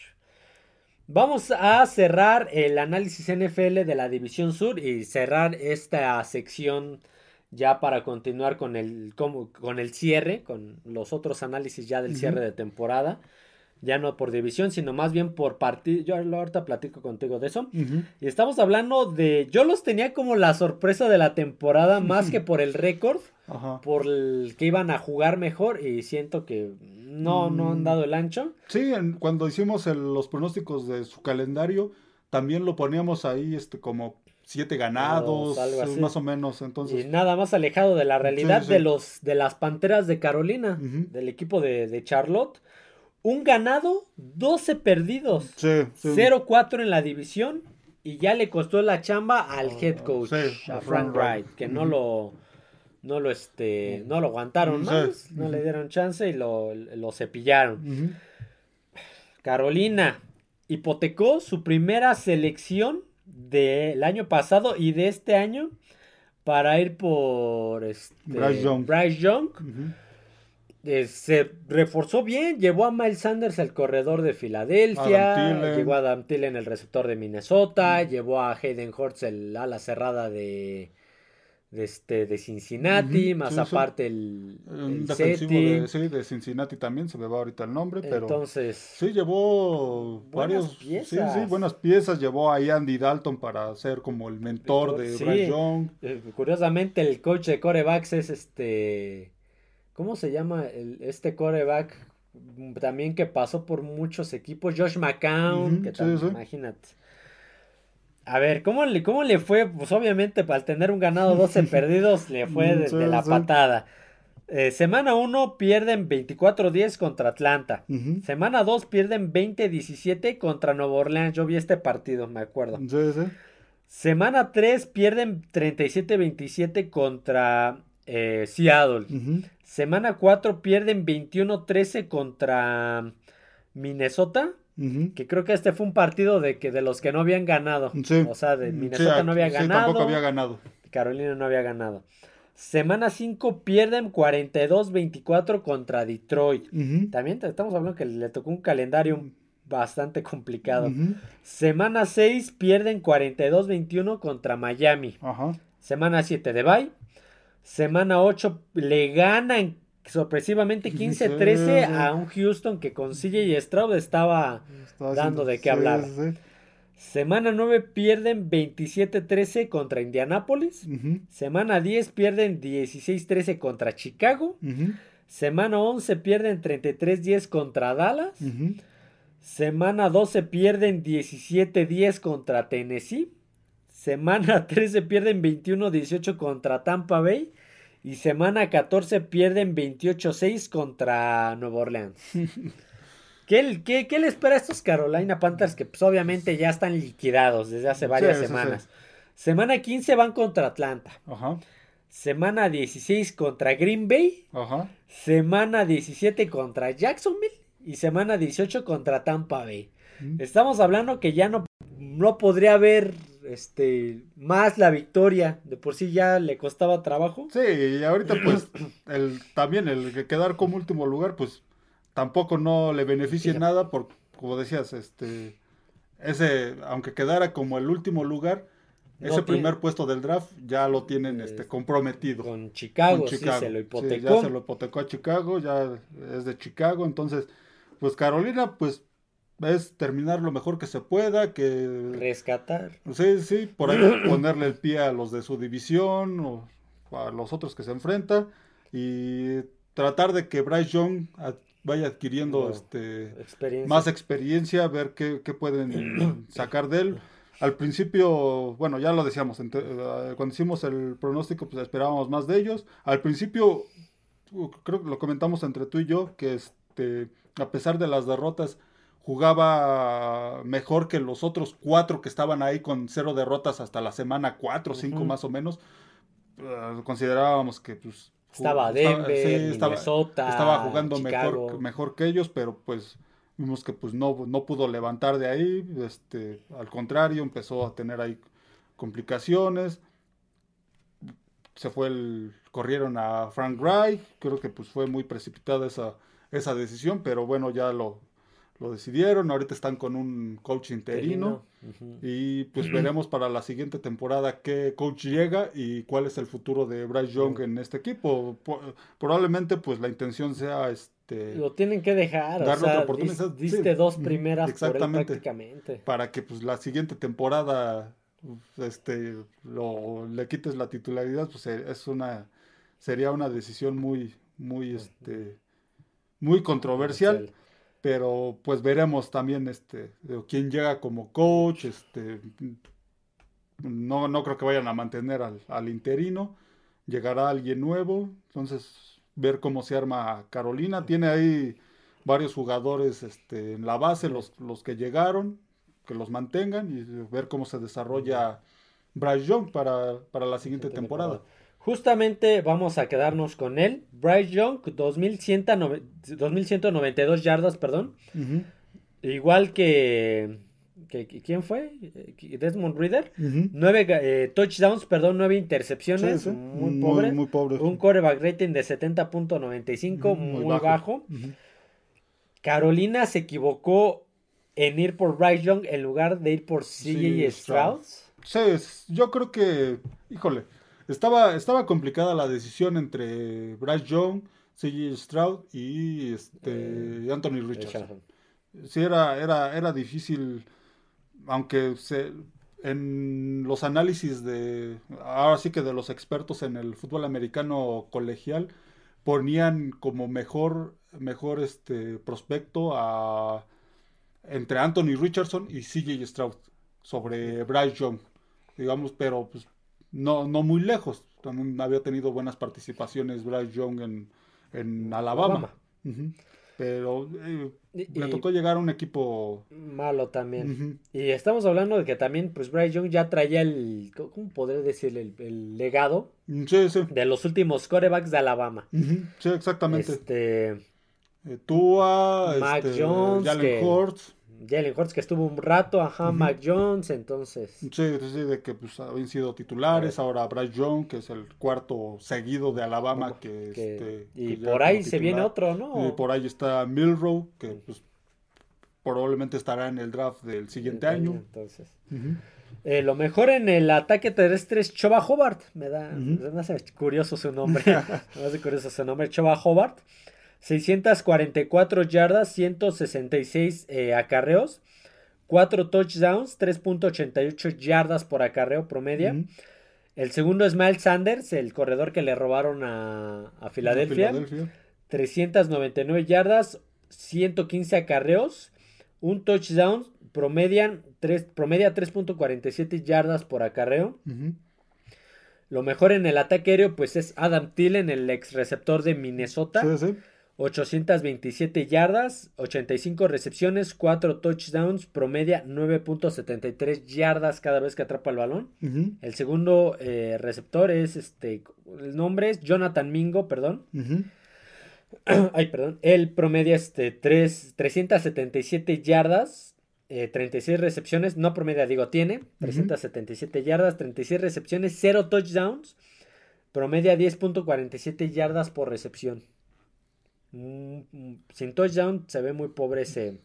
Vamos a cerrar el análisis NFL de la División Sur y cerrar esta sección ya para continuar con el, con el cierre, con los otros análisis ya del cierre de temporada ya no por división, sino más bien por partido. Yo ahorita platico contigo de eso. Y estamos hablando de. Yo los tenía como la sorpresa de la temporada, más que por el récord, por el que iban a jugar mejor. Y siento que no, no han mm. dado el ancho. Sí, cuando hicimos los pronósticos de su calendario, también lo poníamos ahí este como siete ganados, más o menos. Entonces, y nada más alejado de la realidad de los de las Panteras de Carolina, del equipo de, de Charlotte un ganado, 12 perdidos. Sí, 0-4 en la división y ya le costó la chamba al oh, head coach, a Frank Wright, que no lo no lo este no lo aguantaron más, no le dieron chance y lo, cepillaron. Carolina hipotecó su primera selección del año pasado y de este año para ir por este, Bryce Young. Eh, se reforzó bien, llevó a Miles Sanders el corredor de Filadelfia, llevó a Adam Thielen el receptor de Minnesota, llevó a Hayden Hurts el ala cerrada de, de, este, de Cincinnati, más aparte el, el defensivo de, de, Cincinnati también, se me va ahorita el nombre, pero Entonces, sí llevó varios, piezas. Sí, sí, buenas piezas, llevó a Andy Dalton para ser como el mentor de Bryce Young. Eh, curiosamente el coach de corebacks es este ¿Cómo se llama el, este coreback? También que pasó por muchos equipos. Josh McCown. que Imagínate. A ver, ¿cómo le, ¿cómo le fue? Pues obviamente al tener un ganado 12 perdidos le fue de, la patada. Eh, semana 1 pierden 24-10 contra Atlanta. Semana 2 pierden 20-17 contra Nueva Orleans. Yo vi este partido, me acuerdo. Semana 3 pierden 37-27 contra eh, Seattle. Semana 4 pierden 21-13 contra Minnesota. Que creo que este fue un partido de que de los que no habían ganado. O sea, de Minnesota no había ganado. tampoco había ganado. Carolina no había ganado. Semana 5 pierden 42-24 contra Detroit. También estamos hablando que le tocó un calendario bastante complicado. Semana 6 pierden 42-21 contra Miami. Semana 7 de bye. Semana 8 le ganan sorpresivamente 15-13 a un Houston que con CJ Stroud estaba dando de qué hablar. Semana 9 pierden 27-13 contra Indianapolis. Semana 10 pierden 16-13 contra Chicago. Semana 11 pierden 33-10 contra Dallas. Semana 12 pierden 17-10 contra Tennessee. Semana 13 pierden 21-18 contra Tampa Bay. Y semana 14 pierden 28-6 contra Nueva Orleans. ¿Qué, qué, qué le espera a estos Carolina Panthers que pues, obviamente ya están liquidados desde hace varias semanas? Semana 15 van contra Atlanta. Ajá. Semana 16 contra Green Bay. Ajá. Semana 17 contra Jacksonville. Y semana 18 contra Tampa Bay. Mm. Estamos hablando que ya no, no podría haber este más la victoria. De por sí ya le costaba trabajo. Sí, y ahorita pues el, también el quedar como último lugar, pues tampoco no le beneficia nada por, como decías, este, ese, aunque quedara como el último lugar, ese primer puesto del draft ya lo tienen este, comprometido. Con Chicago, Sí, se lo hipotecó. ya se lo hipotecó a Chicago, ya es de Chicago, entonces, pues Carolina, pues es terminar lo mejor que se pueda, que... Rescatar. Sí, sí, por ahí ponerle el pie a los de su división o a los otros que se enfrenta y tratar de que Bryce Young vaya adquiriendo este más experiencia, ver qué, pueden sacar de él. Al principio, bueno, ya lo decíamos, eh, cuando hicimos el pronóstico, pues esperábamos más de ellos. Al principio, creo que lo comentamos entre tú y yo, que este, a pesar de las derrotas, jugaba mejor que los otros cuatro que estaban ahí con cero derrotas hasta la semana cuatro o cinco más o menos. Eh, considerábamos que pues, estaba Denver, Minnesota, estaba, jugando mejor, mejor que ellos, pero pues vimos que pues no, no pudo levantar de ahí, este, al contrario, empezó a tener ahí complicaciones. Se fue el, corrieron a Frank Reich, creo que pues fue muy precipitada esa, esa decisión, pero bueno, ya lo, lo decidieron, ahorita están con un coach interino y pues veremos para la siguiente temporada qué coach llega y cuál es el futuro de Bryce Young en este equipo. probablemente pues la intención sea este lo tienen que dejar, darle otra oportunidad. Diste dos primeras exactamente, prácticamente. Para que pues la siguiente temporada este lo, le quites la titularidad, pues eh, es una sería una decisión muy muy este muy controversial pero pues veremos también este quién llega como coach este no, no creo que vayan a mantener al, interino llegará alguien nuevo entonces ver cómo se arma Carolina tiene ahí varios jugadores este, en la base los, los que llegaron que los mantengan y ver cómo se desarrolla Bryce Young para, para la siguiente temporada. Justamente vamos a quedarnos con él. Bryce Young, 2192 yardas, perdón. Igual que, ¿Quién fue? Desmond Reader. Nueve eh, touchdowns, perdón, nueve intercepciones. Muy, pobre. Muy, pobre. Un coreback rating de 70.95, muy, bajo. Carolina se equivocó en ir por Bryce Young en lugar de ir por CJ Stroud. Sí, yo creo que, híjole, estaba, estaba complicada la decisión entre Bryce Young, C.J. Stroud y este, eh, Anthony Richardson. Sí, era, era, era difícil, aunque se, en los análisis de, ahora sí que de los expertos en el fútbol americano colegial, ponían como mejor, mejor este prospecto a, entre Anthony Richardson y CJ Stroud sobre Bryce Young, digamos, pero pues no, no muy lejos. También había tenido buenas participaciones Bryce Young en, en Alabama. Pero eh, le tocó llegar a un equipo malo también. Y estamos hablando de que también, pues Bryce Young ya traía el, ¿cómo podría decir? El, legado mm, de los últimos corebacks de Alabama. Sí, exactamente. Este, eh, Tua, Mac este, Jones, Jalen Hurts. Jalen Hurts que estuvo un rato, ajá, Mac Jones, entonces. Sí, sí, de que pues habían sido titulares, ahora Bryce Young, que es el cuarto seguido de Alabama, que, este, y por ahí se viene otro, ¿no? Y por ahí está Milrow, que pues probablemente estará en el draft del siguiente año. Entonces. Eh, lo mejor en el ataque terrestre es Choba Hobart. Me da, me hace curioso su nombre. me hace curioso su nombre. Choba Hobart. 644 yardas, 166 eh, acarreos. 4 touchdowns, 3.88 yardas por acarreo promedio. El segundo es Miles Sanders, el corredor que le robaron a, a Filadelfia. 399 yardas, 115 acarreos, un touchdown, promedian 3, promedia 3.47 yardas por acarreo. Lo mejor en el ataque aéreo pues es Adam Tillen, el ex receptor de Minnesota. 827 yardas, 85 recepciones, 4 touchdowns, promedia 9.73 yardas cada vez que atrapa el balón. El segundo eh, receptor es este, el nombre es Jonathan Mingo, perdón. Ay, perdón. Él promedia este, 3, 377 yardas, 36 eh, recepciones, no promedia, digo, tiene 377 yardas, 36 recepciones, 0 touchdowns, promedia 10.47 yardas por recepción. Mm, mm, sin touchdown se ve muy pobre ese,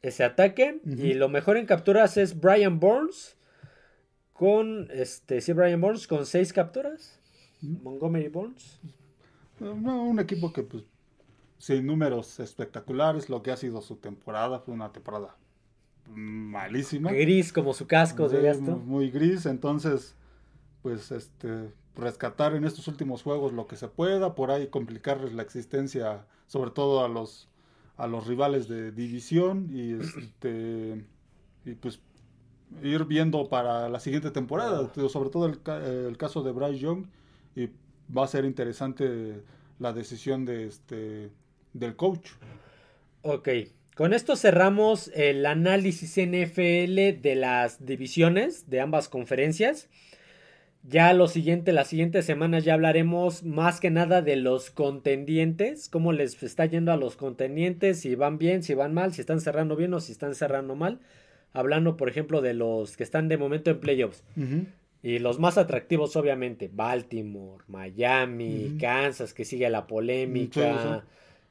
ese ataque. Y lo mejor en capturas es Brian Burns. Con este, sí, Brian Burns con 6 capturas. Montgomery Burns. un equipo que pues sin números espectaculares, lo que ha sido su temporada, fue una temporada malísima. Gris como su casco, dirías tú. Muy gris, entonces, pues este, rescatar en estos últimos juegos lo que se pueda, por ahí complicarles la existencia, sobre todo a los a los rivales de división y este y pues ir viendo para la siguiente temporada, sobre todo el, el caso de Bryce Young y va a ser interesante la decisión de este del coach. Ok, con esto cerramos el análisis NFL de las divisiones de ambas conferencias. Ya lo siguiente, las siguientes semanas ya hablaremos más que nada de los contendientes, cómo les está yendo a los contendientes, si van bien, si van mal, si están cerrando bien o si están cerrando mal. Hablando, por ejemplo, de los que están de momento en playoffs. Y los más atractivos, obviamente, Baltimore, Miami, Kansas, que sigue la polémica.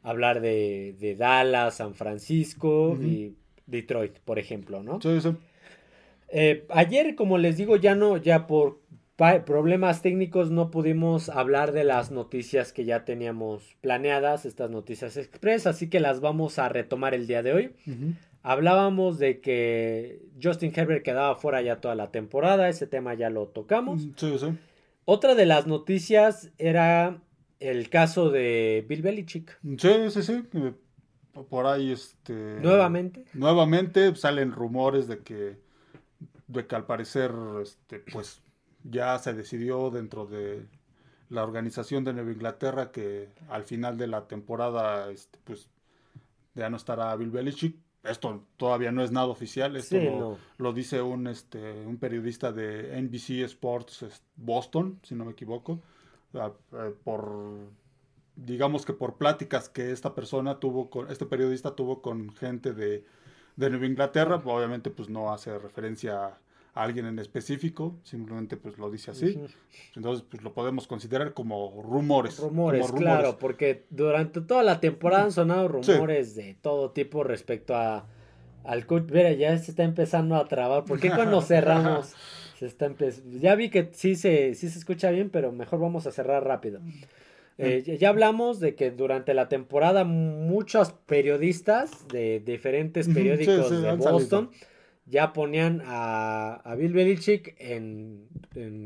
Hablar de, Dallas, San Francisco y Detroit, por ejemplo, ¿no? Sí, sí. Eh, ayer, como les digo, ya no, ya por problemas técnicos no pudimos hablar de las noticias que ya teníamos planeadas, estas noticias express, así que las vamos a retomar el día de hoy. Hablábamos de que Justin Herbert quedaba fuera ya toda la temporada, ese tema ya lo tocamos. Sí, sí. Otra de las noticias era el caso de Bill Belichick. Sí, sí, sí. Por ahí, este. Nuevamente. Nuevamente salen rumores de que, de que al parecer, este, pues ya se decidió dentro de la organización de Nueva Inglaterra que al final de la temporada este, pues ya no estará Bill Belichick. Esto todavía no es nada oficial, esto lo, dice un, este, un periodista de NBC Sports Boston, si no me equivoco, eh, por digamos que por pláticas que esta persona tuvo con, este periodista tuvo con gente de, de Nueva Inglaterra, obviamente pues no hace referencia alguien en específico, simplemente pues lo dice así. Entonces pues lo podemos considerar como rumores. Rumores, claro, porque durante toda la temporada han sonado rumores de todo tipo respecto a al coach. Mira, ya se está empezando a trabar. ¿Por qué cuando cerramos se está Ya vi que sí se, sí se escucha bien, pero mejor vamos a cerrar rápido. Eh, ya hablamos de que durante la temporada muchos periodistas de diferentes periódicos de Boston ya ponían a, Bill Belichick en,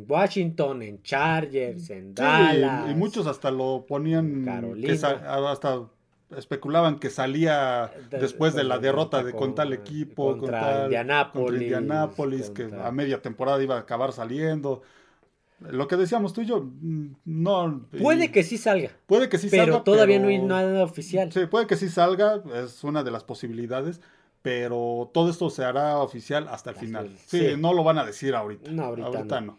Washington, en Chargers, en Dallas. Y, muchos hasta lo ponían, hasta especulaban que salía después de la derrota de con, tal equipo, contra Indianapolis, que a media temporada iba a acabar saliendo. Lo que decíamos tú y yo, mm, no. Puede que sí salga. Puede que sí salga. Pero todavía no hay nada oficial. Sí, puede que sí salga, es una de las posibilidades pero todo esto se hará oficial hasta el final. Sí, no lo van a decir ahorita. No, ahorita, no.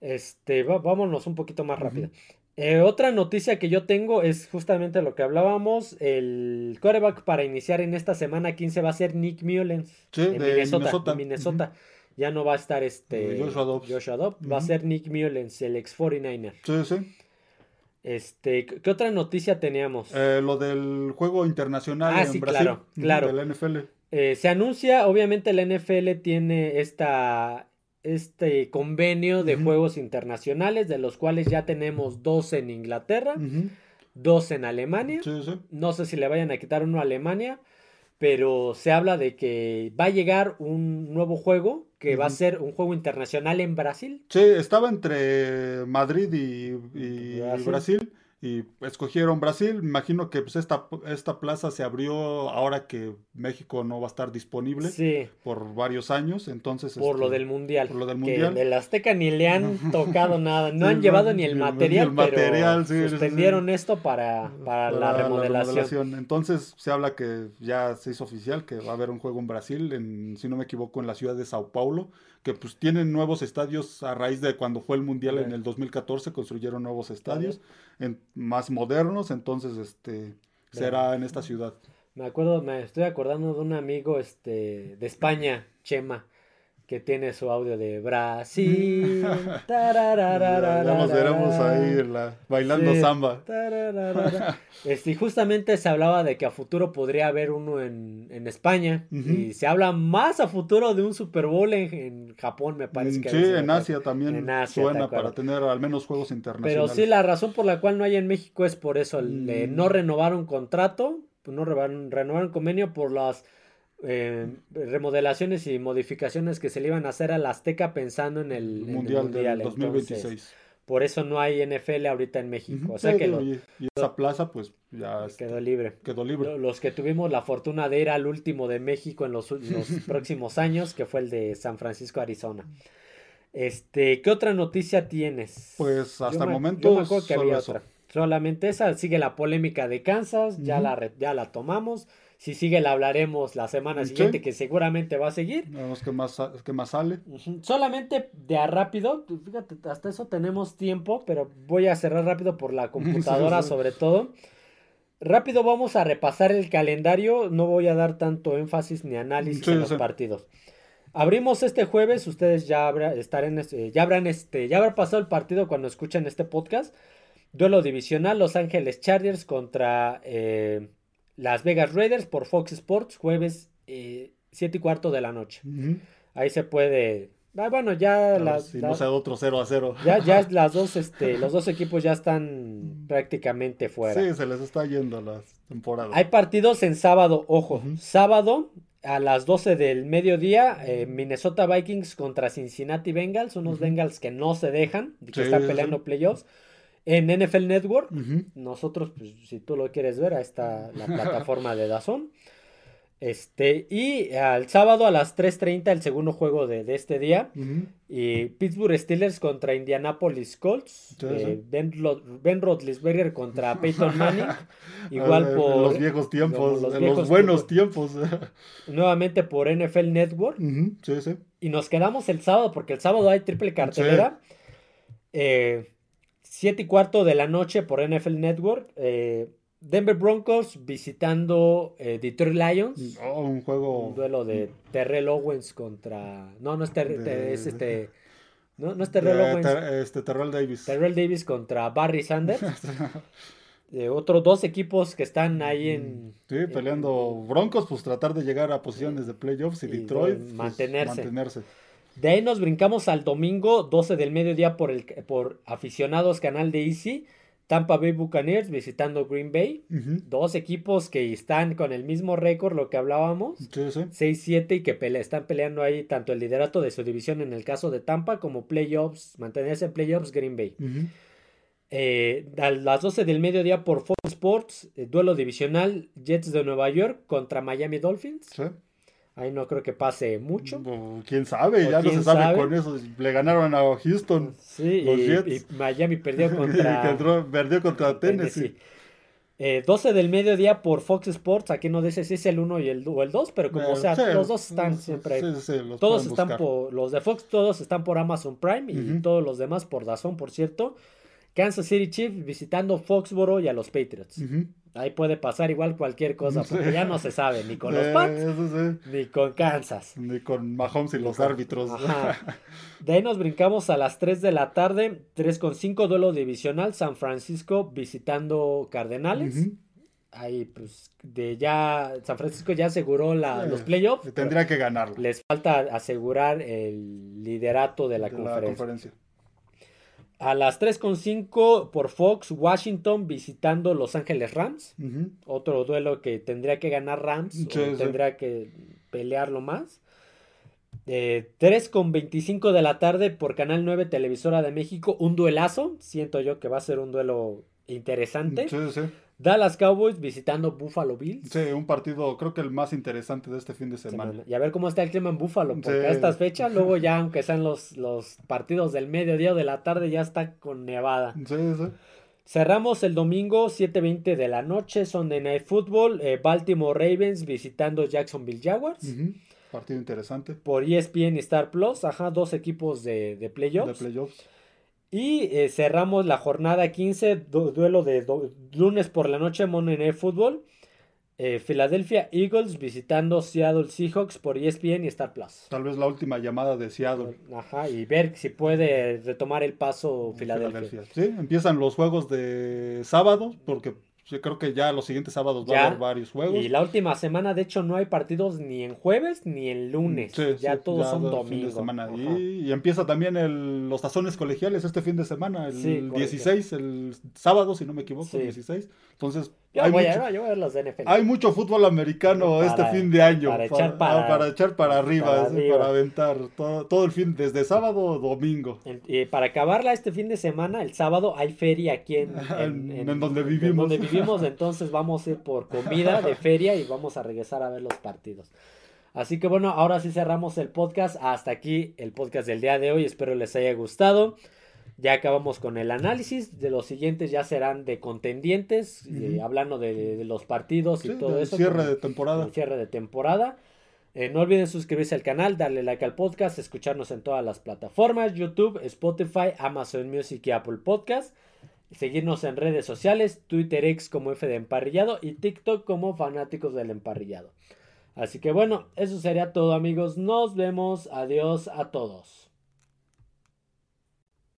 Este, vámonos un poquito más rápido. Eh, otra noticia que yo tengo es justamente lo que hablábamos. El quarterback para iniciar en esta semana 15 va a ser Nick Mullens. Sí, de Minnesota. Minnesota. Ya no va a estar este Joshua Dobbs. Va a ser Nick Mullens, el ex 49er. Sí, sí. Este, ¿qué otra noticia teníamos? Eh, lo del juego internacional ah, en Brasil, claro, claro. De la NFL. Eh, se anuncia, obviamente la NFL tiene esta, este convenio de juegos internacionales, de los cuales ya tenemos dos en Inglaterra, dos en Alemania. No sé si le vayan a quitar uno a Alemania, pero se habla de que va a llegar un nuevo juego que va a ser un juego internacional en Brasil. Sí, estaba entre Madrid y, Brasil y escogieron Brasil. Me imagino que pues, esta, esta plaza se abrió ahora que México no va a estar disponible por varios años. Entonces, por lo este, del mundial. Por lo del mundial. Que el Azteca ni le han tocado nada. No han llevado ni el material, pero suspendieron esto para, para, la, remodelación. Entonces se habla que ya se hizo oficial que va a haber un juego en Brasil, en, si no me equivoco, en la ciudad de Sao Paulo que pues tienen nuevos estadios a raíz de cuando fue el Mundial en el 2014, construyeron nuevos estadios en, más modernos, entonces este será en esta ciudad. Me acuerdo, me estoy acordando de un amigo este de España, Chema, que tiene su audio de Brasil. ya nos veremos ahí bailando samba. Este, y justamente se hablaba de que a futuro podría haber uno en, España. Y se habla más a futuro de un Super Bowl en, Japón, me parece que Sí, en Asia también suena para tener al menos juegos internacionales. Pero sí, la razón por la cual no hay en México es por eso. Mm. no renovaron contrato, no renovaron, renovaron convenio por las eh, remodelaciones y modificaciones que se le iban a hacer al Azteca pensando en el Mundial, del 2026. por eso no hay NFL ahorita en México. O sea que y, esa plaza pues ya quedó libre. Quedó libre. Los que tuvimos la fortuna de ir al último de México en los, próximos años, que fue el de San Francisco, Arizona. Este, ¿qué otra noticia tienes? Pues hasta el momento que había otra. Solamente esa, sigue la polémica de Kansas, ya, la, ya la tomamos. Si sigue, la hablaremos la semana siguiente, que seguramente va a seguir. Vemos qué más, qué más sale. Solamente de a rápido, pues, fíjate, hasta eso tenemos tiempo, pero voy a cerrar rápido por la computadora sobre todo. Rápido vamos a repasar el calendario, no voy a dar tanto énfasis ni análisis en los partidos. Abrimos este jueves, ustedes ya, habrá, este, ya habrán este, ya habrá pasado el partido cuando escuchen este podcast. Duelo divisional, Los Ángeles Chargers contra eh, las Vegas Raiders por Fox Sports, jueves eh, 7 y cuarto de la noche. Ahí se puede. Ah, bueno, ya las. Si no sea otro 0 a 0. Ya, ya las dos, este, los dos equipos ya están prácticamente fuera. Sí, se les está yendo la temporada. Hay partidos en sábado, ojo. Sábado a las 12 del mediodía, eh, Minnesota Vikings contra Cincinnati Bengals, unos Bengals que no se dejan, que están peleando playoffs en NFL Network. Nosotros, pues, si tú lo quieres ver, ahí está la plataforma de Dazón. Este, y al sábado a las 3.30 el segundo juego de, este día. Y Pittsburgh Steelers contra Indianapolis Colts. Eh, ben, ben Roethlisberger contra Peyton Manning. Igual por... los viejos tiempos, los, los buenos tiempos. nuevamente por NFL Network. Sí, sí. Y nos quedamos el sábado porque el sábado hay triple cartelera. Eh, 7 y cuarto de la noche por NFL Network. Eh, Denver Broncos visitando eh, Detroit Lions. Oh, un juego. Un duelo de Terrell Owens contra. No, no es, es este. No, no es Terrell Owens. este, Terrell Davis. Terrell Davis contra Barry Sanders. de otros dos equipos que están ahí en. Sí, peleando Broncos, pues tratar de llegar a posiciones de playoffs y, Detroit. Pues, mantenerse. mantenerse. De ahí nos brincamos al domingo, 12 del mediodía por, el, por aficionados canal de Easy. Tampa Bay Buccaneers visitando Green Bay. Dos equipos que están con el mismo récord, lo que hablábamos. 6-7 y que están peleando ahí tanto el liderato de su división en el caso de Tampa como playoffs, mantenerse en playoffs Green Bay. Eh, a las 12 del mediodía por Fox Sports, eh, duelo divisional Jets de Nueva York contra Miami Dolphins. Ahí no creo que pase mucho. quién sabe, ya no se sabe, con eso. Le ganaron a Houston. Sí, los y, Jets. y, Miami perdió contra. perdió contra Tennessee. 12 eh, del mediodía por Fox Sports. Aquí no dice si es el 1 y el, o el 2, pero como sea, los dos están siempre. todos están por. Los de Fox, todos están por Amazon Prime y todos los demás por Dazón, por cierto. Kansas City Chiefs visitando Foxboro y a los Patriots. Ahí puede pasar igual cualquier cosa, porque ya no se sabe ni con los Pats, ni con Kansas. Ni con Mahomes y los árbitros. De ahí nos brincamos a las 3 de la tarde, 3 con 5 duelo divisional, San Francisco visitando Cardenales. ahí pues de ya San Francisco ya aseguró la, los playoffs. Tendría que ganarlo. Les falta asegurar el liderato de la, conferencia. A las 3.5 por Fox, Washington visitando Los Ángeles Rams. Otro duelo que tendría que ganar Rams. Tendría que pelearlo más. Eh, 3.25 de la tarde por Canal 9 Televisora de México. Un duelazo. Siento yo que va a ser un duelo interesante. Sí, sí. Dallas Cowboys visitando Buffalo Bills. Sí, un partido creo que el más interesante de este fin de semana. Y a ver cómo está el clima en Buffalo, porque a estas fechas, luego ya aunque sean los, los partidos del mediodía o de la tarde, ya está con nevada. Sí, sí. Cerramos el domingo 7.20 de la noche, Sunday Night Football, eh, Baltimore Ravens visitando Jacksonville Jaguars. Partido interesante. Por ESPN y Star Plus, ajá, dos equipos de, de playoffs. De playoffs. Y eh, cerramos la jornada 15, duelo de lunes por la noche, Monday Night Football. Eh, Philadelphia Eagles visitando Seattle Seahawks por ESPN y Star Plus. Tal vez la última llamada de Seattle. Ajá, y ver si puede retomar el paso Philadelphia. Sí, empiezan los juegos de sábado, porque yo creo que ya los siguientes sábados va a haber varios juegos. Y la última semana, de hecho, no hay partidos ni en jueves ni en lunes. ya todos son domingos. Y, empieza también el, los tazones colegiales este fin de semana, el 16, el sábado, si no me equivoco, 16. Entonces, hay, mucho, hay mucho fútbol americano este fin de año. Para, echar, para, para echar para arriba, para, aventar todo, el fin, desde sábado a domingo. Y para acabarla este fin de semana, el sábado hay feria aquí en, en, donde vivimos. donde vivimos, entonces vamos a ir por comida de feria y vamos a regresar a ver los partidos. Así que bueno, ahora sí cerramos el podcast. Hasta aquí el podcast del día de hoy. Espero les haya gustado. Ya acabamos con el análisis. De los siguientes ya serán de contendientes, eh, hablando de, los partidos y todo eso. Cierre de temporada. cierre de temporada. Eh, no olviden suscribirse al canal, darle like al podcast, escucharnos en todas las plataformas, YouTube, Spotify, Amazon Music y Apple Podcast. Seguirnos en redes sociales, Twitter X como F de Emparrillado y TikTok como Fanáticos del Emparrillado. Así que bueno, eso sería todo amigos. Nos vemos. Adiós a todos.